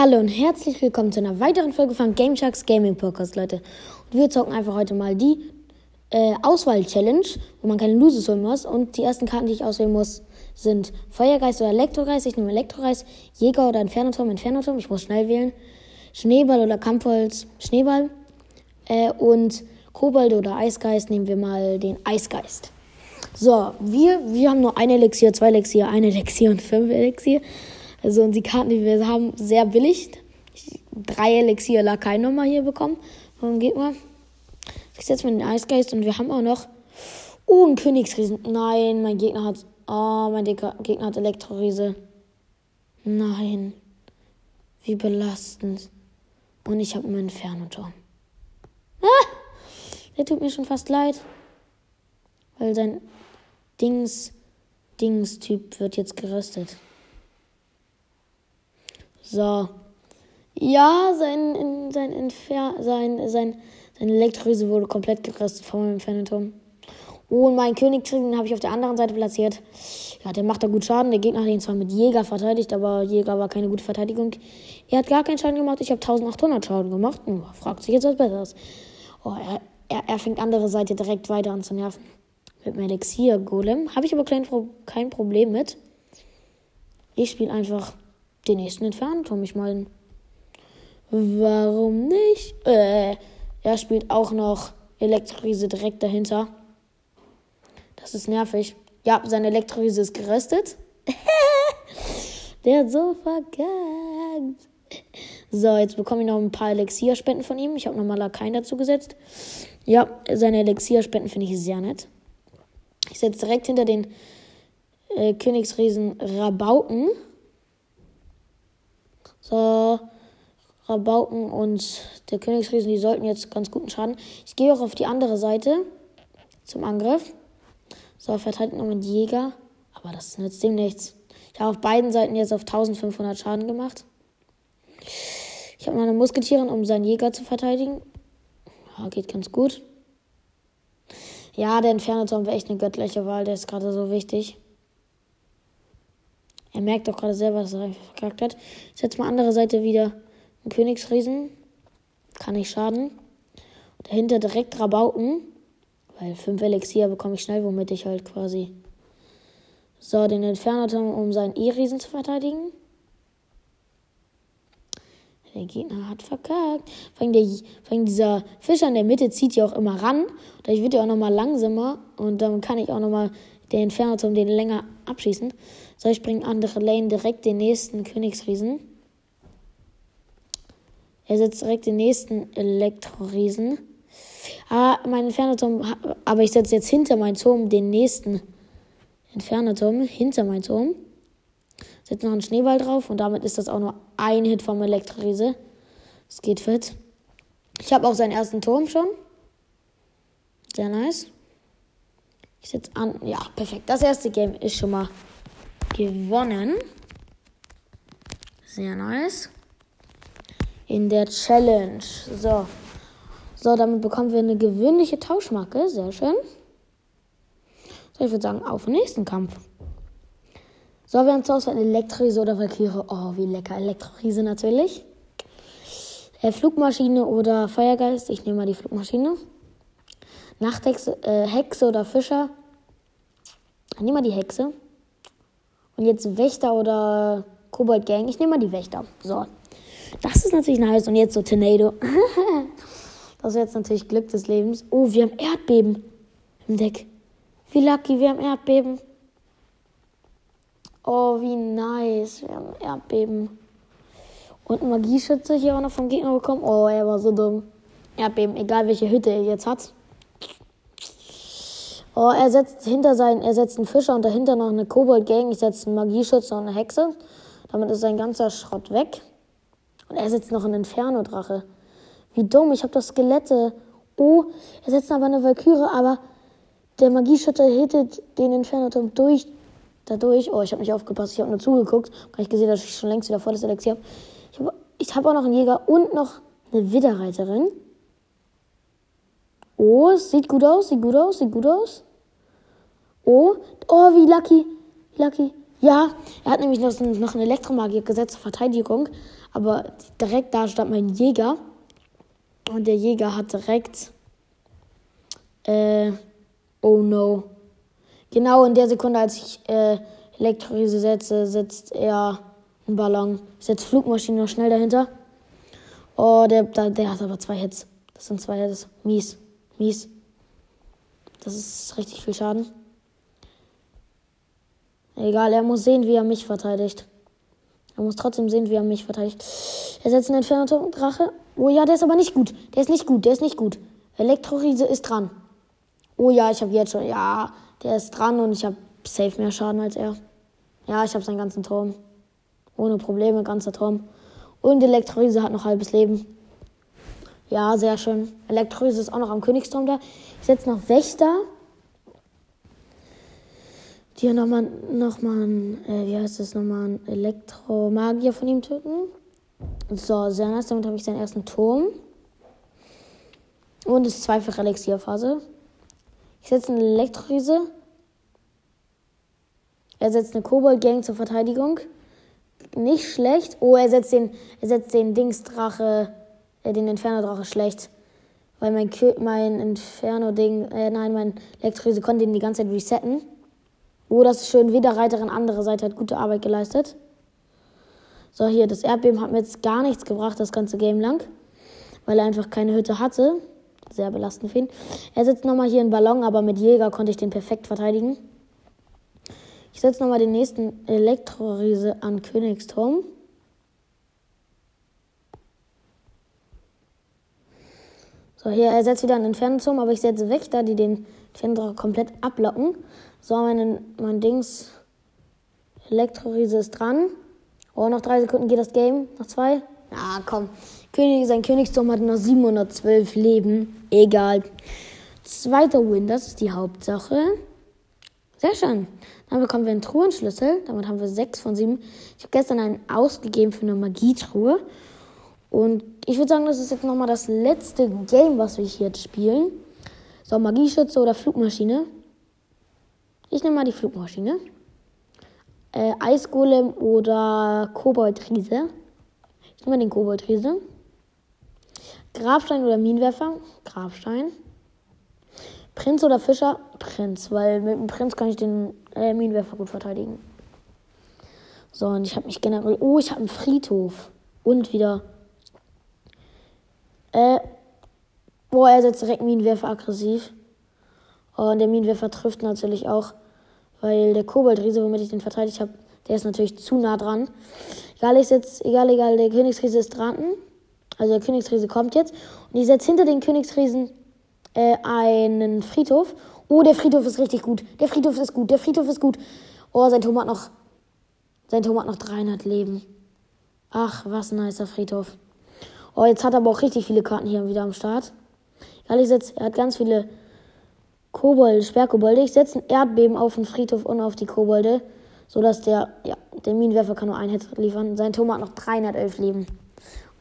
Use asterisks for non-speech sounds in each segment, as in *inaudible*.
Hallo und herzlich willkommen zu einer weiteren Folge von Game Sharks Gaming Podcast, Leute. Und wir zocken einfach heute mal die äh, Auswahl-Challenge, wo man keine Loses holen muss. Und die ersten Karten, die ich auswählen muss, sind Feuergeist oder Elektrogeist. Ich nehme Elektrogeist, Jäger oder Infernoturm, Infernoturm. Ich muss schnell wählen. Schneeball oder Kampfholz, Schneeball. Äh, und Kobold oder Eisgeist nehmen wir mal den Eisgeist. So, wir, wir haben nur ein Elixier, zwei Elixier, ein Elixier und fünf Elixier. Also und die Karten, die wir haben, sehr billig. Drei Elixier Lakai-Nummer hier bekommen vom Gegner. Ich setze mal den Eisgeist und wir haben auch noch. Oh, ein Königsriesen. Nein, mein Gegner hat. Oh, mein Gegner hat Elektroriese. Nein. Wie belastend. Und ich habe einen Inferno-Turm. Ah! Der tut mir schon fast leid. Weil sein Dings, Dings-Typ wird jetzt geröstet. So. Ja, sein, sein, Entfer sein, sein, sein Elektrolyse wurde komplett geröstet von meinem Phantom. Oh, und mein König den habe ich auf der anderen Seite platziert. Ja, der macht da gut Schaden. Der Gegner hat ihn zwar mit Jäger verteidigt, aber Jäger war keine gute Verteidigung. Er hat gar keinen Schaden gemacht. Ich habe 1800 Schaden gemacht. Hm, fragt sich jetzt was Besseres. Oh, er, er, er fängt andere Seite direkt weiter an zu nerven. Mit dem Elixier-Golem. Habe ich aber kein, kein Problem mit. Ich spiele einfach den nächsten Inferno-Turm. Ich meine, warum nicht? Äh, er spielt auch noch Elektrorise direkt dahinter. Das ist nervig. Ja, sein Elektrorise ist geröstet. *laughs* Der hat so verkackt. So, jetzt bekomme ich noch ein paar Elixierspenden von ihm. Ich habe nochmal Lakaien dazu gesetzt. Ja, seine Elixierspenden finde ich sehr nett. Ich setze direkt hinter den äh, Königsriesen Rabauken. So, Rabauken und der Königsriesen, die sollten jetzt ganz guten Schaden. Ich gehe auch auf die andere Seite zum Angriff. So, verteidigt noch mit Jäger. Aber das nützt dem nichts. Ich habe auf beiden Seiten jetzt auf 1500 Schaden gemacht. Ich habe noch eine Musketierin, um seinen Jäger zu verteidigen. Ja, geht ganz gut. Ja, der Inferno-Turm wäre echt eine göttliche Wahl. Der ist gerade so wichtig. Er merkt doch gerade selber, dass er verkackt hat. Ich setze mal andere Seite wieder einen Königsriesen. Kann nicht schaden. Dahinter direkt Rabauken. Weil 5 Elixier bekomme ich schnell, womit ich halt quasi. So, den Inferno-Turm, um seinen E-Riesen zu verteidigen. Der Gegner hat verkackt. Vor allem, der, vor allem dieser Fischer in der Mitte zieht ja auch immer ran. Dadurch wird er auch nochmal langsamer. Und dann kann ich auch nochmal den Inferno-Turm den länger abschießen. So, ich bringe andere Lane direkt den nächsten Königsriesen. Er setzt direkt den nächsten Elektroriesen. Ah, mein Inferno-Turm, aber ich setze jetzt hinter meinen Turm den nächsten Inferno-Turm, hinter meinen Turm. Setze noch einen Schneeball drauf und damit ist das auch nur ein Hit vom Elektroriese. Es geht fit. Ich habe auch seinen ersten Turm schon. Sehr nice. Ich setze an. Ja, perfekt. Das erste Game ist schon mal gewonnen. Sehr nice. In der Challenge. So. So, damit bekommen wir eine gewöhnliche Tauschmarke. Sehr schön. So, ich würde sagen, auf den nächsten Kampf. So, wir haben zur Auswahl Elektrorise oder Valkyrie. Oh, wie lecker. Elektrorise natürlich. Äh, Flugmaschine oder Feuergeist. Ich nehme mal die Flugmaschine. Nachthexe äh, Hexe oder Fischer. Ich nehme mal die Hexe. Und jetzt Wächter oder Kobold Gang. Ich nehme mal die Wächter. So. Das ist natürlich nice. Und jetzt so Tornado. *laughs* das ist jetzt natürlich Glück des Lebens. Oh, wir haben Erdbeben im Deck. Wie lucky, wir haben Erdbeben. Oh, wie nice. Wir haben Erdbeben. Und ein Magieschütze hier auch noch vom Gegner bekommen. Oh, er war so dumm. Erdbeben, egal welche Hütte er jetzt hat. Oh, er setzt hinter seinen, er setzt einen Fischer und dahinter noch eine Kobold-Gang. Ich setze einen Magieschütze und eine Hexe. Damit ist sein ganzer Schrott weg. Und er setzt noch einen Inferno-Drache. Wie dumm, ich habe das Skelette. Oh, er setzt aber eine Valkyrie, aber der Magieschütze hittet den Inferno-Turm durch, dadurch. Oh, ich habe nicht aufgepasst, ich habe nur zugeguckt. Weil ich gesehen, dass ich schon längst wieder volles Elixier habe. Ich habe ich hab auch noch einen Jäger und noch eine Widderreiterin. Oh, sieht gut aus, sieht gut aus, sieht gut aus. Oh, oh, wie lucky, lucky. Ja, er hat nämlich noch, noch einen Elektromagier gesetzt zur Verteidigung. Aber direkt da stand mein Jäger. Und der Jäger hat direkt. Äh, oh no. Genau in der Sekunde, als ich äh, Elektrolyse setze, setzt er einen Ballon. Setzt Flugmaschine noch schnell dahinter. Oh, der, der, der hat aber zwei Hits. Das sind zwei Hits. Mies. Mies. Das ist richtig viel Schaden. Egal, er muss sehen, wie er mich verteidigt. Er muss trotzdem sehen, wie er mich verteidigt. Er setzt einen Inferno-Drache. Oh ja, der ist aber nicht gut. Der ist nicht gut, der ist nicht gut. Elektroriese ist dran. Oh ja, ich habe jetzt schon. Ja, der ist dran und ich habe safe mehr Schaden als er. Ja, ich habe seinen ganzen Turm. Ohne Probleme, ganzer Turm. Und Elektroriese hat noch halbes Leben. Ja, sehr schön. Elektroriese ist auch noch am Königsturm da. Ich setze noch Wächter die nochmal, nochmal, äh, wie heißt das, nochmal einen Elektromagier von ihm töten. So, sehr nice. Damit habe ich seinen ersten Turm. Und es ist zweifache Elixierphase. Ich setze eine Elektroriese. Er setzt eine Kobold-Gang zur Verteidigung. Nicht schlecht. Oh, er setzt den, er setzt den Dingsdrache, äh, den Inferno-Drache schlecht. Weil mein, mein Inferno-Ding, äh, nein, mein Elektroriese konnte ihn die ganze Zeit resetten. Oh, das ist schön. Widerreiterin, andere Seite hat gute Arbeit geleistet. So, hier, das Erdbeben hat mir jetzt gar nichts gebracht, das ganze Game lang. Weil er einfach keine Hütte hatte. Sehr belastend für ihn. Er setzt nochmal hier einen Ballon, aber mit Jäger konnte ich den perfekt verteidigen. Ich setze nochmal den nächsten Elektroriese an Königsturm. So, hier, er setzt wieder einen Inferno-Turm, aber ich setze Wächter, die den Inferno komplett ablocken. So, mein, mein Dings. Elektroriese ist dran. Oh, noch drei Sekunden geht das Game. Noch zwei. Ah, komm. König, sein Königsturm hat noch 712 Leben. Egal. Zweiter Win, das ist die Hauptsache. Sehr schön. Dann bekommen wir einen Truhenschlüssel. Damit haben wir 6 von 7. Ich habe gestern einen ausgegeben für eine Magietruhe. Und ich würde sagen, das ist jetzt nochmal das letzte Game, was wir hier spielen. So, Magieschütze oder Flugmaschine. Ich nehme mal die Flugmaschine. Äh, Eisgolem oder Koboldriese. Ich nehme mal den Koboldriese. Grabstein oder Minenwerfer. Grabstein. Prinz oder Fischer? Prinz, weil mit dem Prinz kann ich den äh, Minenwerfer gut verteidigen. So, und ich habe mich generell. Oh, ich habe einen Friedhof. Und wieder. Äh. Boah, er setzt direkt Minenwerfer aggressiv. Und der Minenwerfer trifft natürlich auch, weil der Koboldriese, womit ich den verteidigt habe, der ist natürlich zu nah dran. Egal, ich setze, egal, egal, der Königsriese ist dran. Also der Königsriese kommt jetzt. Und ich setze hinter den Königsriesen äh, einen Friedhof. Oh, der Friedhof ist richtig gut. Der Friedhof ist gut. Der Friedhof ist gut. Oh, sein Turm hat noch, sein Turm hat noch 300 Leben. Ach, was ein nicer Friedhof. Oh, jetzt hat er aber auch richtig viele Karten hier wieder am Start. Egal, ich setze, er hat ganz viele Kobold, Sperrkobolde. Ich setze ein Erdbeben auf den Friedhof und auf die Kobolde, sodass der, ja, der Minenwerfer kann nur ein Hit liefern. Sein Turm hat noch 311 Leben.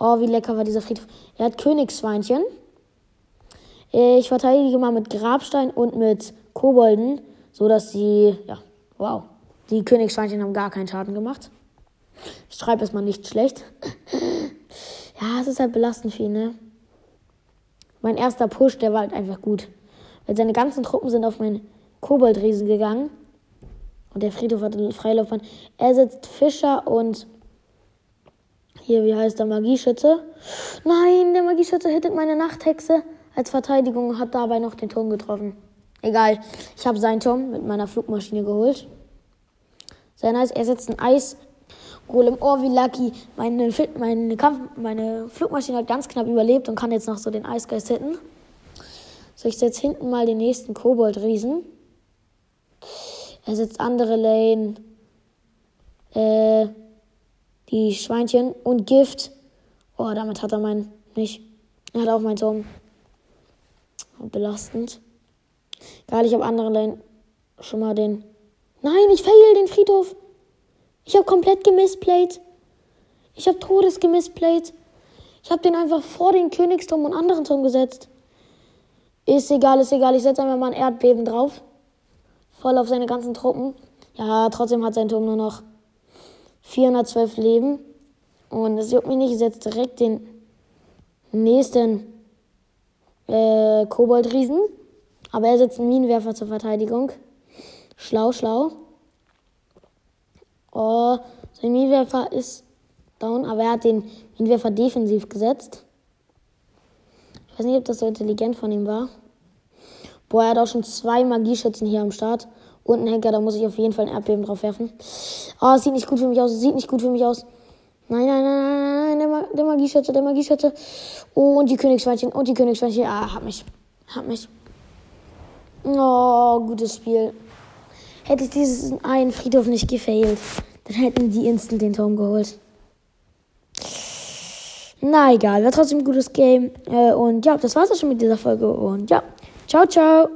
Oh, wie lecker war dieser Friedhof. Er hat Königsschweinchen. Ich verteidige mal mit Grabstein und mit Kobolden, sodass die, ja, wow, die Königsschweinchen haben gar keinen Schaden gemacht. Ich schreibe es mal nicht schlecht. *laughs* ja, es ist halt belastend ihn, ne? Mein erster Push, der war halt einfach gut. Weil seine ganzen Truppen sind auf meinen Koboldriesen gegangen. Und der Friedhof hatte Freilaufbahn. Er setzt Fischer und hier, wie heißt der Magieschütze? Nein, der Magieschütze hittet meine Nachthexe als Verteidigung und hat dabei noch den Turm getroffen. Egal, ich habe seinen Turm mit meiner Flugmaschine geholt. Sehr nice. Er setzt ein Eis. Golem, oh, wie lucky. Meine, meine, Kampf, meine Flugmaschine hat ganz knapp überlebt und kann jetzt noch so den Eisgeist hitten. So, ich setze hinten mal den nächsten Kobold-Riesen. Er setzt andere Lane. Äh, die Schweinchen und Gift. Oh, damit hat er mein. Nicht. Er hat auch mein Turm. Belastend. Egal, ich habe andere Lane. Schon mal den. Nein, ich fail den Friedhof. Ich habe komplett gemisplayt. Ich habe Todes gemisplayt. Ich habe den einfach vor den Königsturm und anderen Turm gesetzt. Ist egal, ist egal. Ich setze einfach mal ein Erdbeben drauf. Voll auf seine ganzen Truppen. Ja, trotzdem hat sein Turm nur noch 412 Leben. Und es juckt mich nicht, ich setze direkt den nächsten äh, Koboldriesen. Aber er setzt einen Minenwerfer zur Verteidigung. Schlau, schlau. Sein Minenwerfer ist down, aber er hat den Minenwerfer defensiv gesetzt. Ich weiß nicht, ob das so intelligent von ihm war. Boah, er hat auch schon zwei Magieschützen hier am Start. Und einen Henker, da muss ich auf jeden Fall ein Erdbeben drauf werfen. Oh, es sieht nicht gut für mich aus, es sieht nicht gut für mich aus. Nein, nein, nein, nein, nein, der, Ma der Magieschütze, der Magieschütze. Oh, und die Königsschweinchen, und die Königsschweinchen. Ah, hat mich, hat mich. Oh, gutes Spiel. Hätte ich diesen einen Friedhof nicht gefailt, dann hätten die instant den Turm geholt. Na egal, war trotzdem ein gutes Game. Äh, und ja, das war's auch schon mit dieser Folge. Und ja, ciao, ciao.